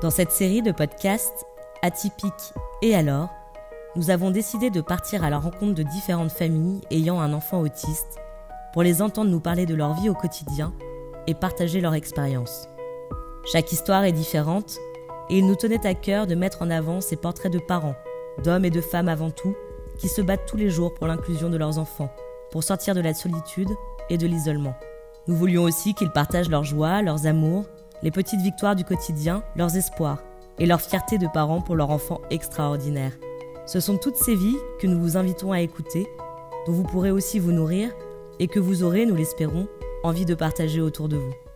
Dans cette série de podcasts, atypiques et alors, nous avons décidé de partir à la rencontre de différentes familles ayant un enfant autiste pour les entendre nous parler de leur vie au quotidien et partager leur expérience. Chaque histoire est différente et il nous tenait à cœur de mettre en avant ces portraits de parents, d'hommes et de femmes avant tout, qui se battent tous les jours pour l'inclusion de leurs enfants, pour sortir de la solitude et de l'isolement. Nous voulions aussi qu'ils partagent leurs joies, leurs amours, les petites victoires du quotidien, leurs espoirs et leur fierté de parents pour leur enfant extraordinaire. Ce sont toutes ces vies que nous vous invitons à écouter, dont vous pourrez aussi vous nourrir et que vous aurez, nous l'espérons, envie de partager autour de vous.